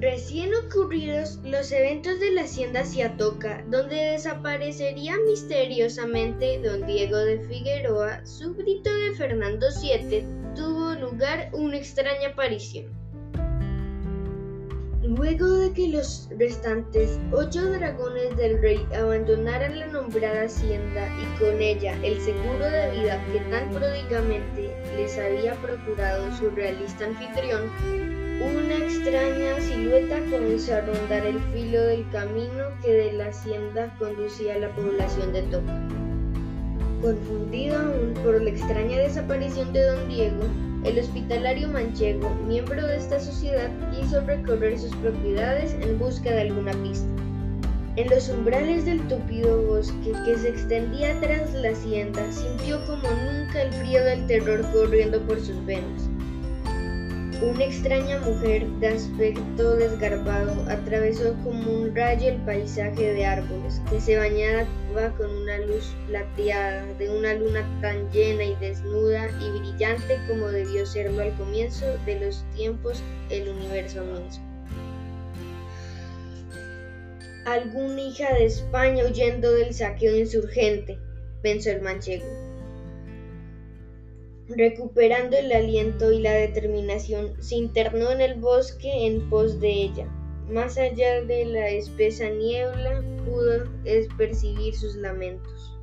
Recién ocurridos los eventos de la hacienda Ciatoca, donde desaparecería misteriosamente don Diego de Figueroa, súbdito de Fernando VII, tuvo lugar una extraña aparición. Luego de que los restantes ocho dragones del rey abandonaran la nombrada hacienda y con ella el seguro de vida que tan prodigamente les había procurado su realista anfitrión, una extraña comenzó a rondar el filo del camino que de la hacienda conducía a la población de Toca. Confundido aún por la extraña desaparición de don Diego, el hospitalario manchego, miembro de esta sociedad, quiso recorrer sus propiedades en busca de alguna pista. En los umbrales del tupido bosque que se extendía tras la hacienda, sintió como nunca el frío del terror corriendo por sus venas. Una extraña mujer de aspecto desgarbado atravesó como un rayo el paisaje de árboles que se bañaba con una luz plateada de una luna tan llena y desnuda y brillante como debió serlo al comienzo de los tiempos el universo mismo. Alguna hija de España huyendo del saqueo insurgente, pensó el manchego. Recuperando el aliento y la determinación, se internó en el bosque en pos de ella. Más allá de la espesa niebla pudo percibir sus lamentos.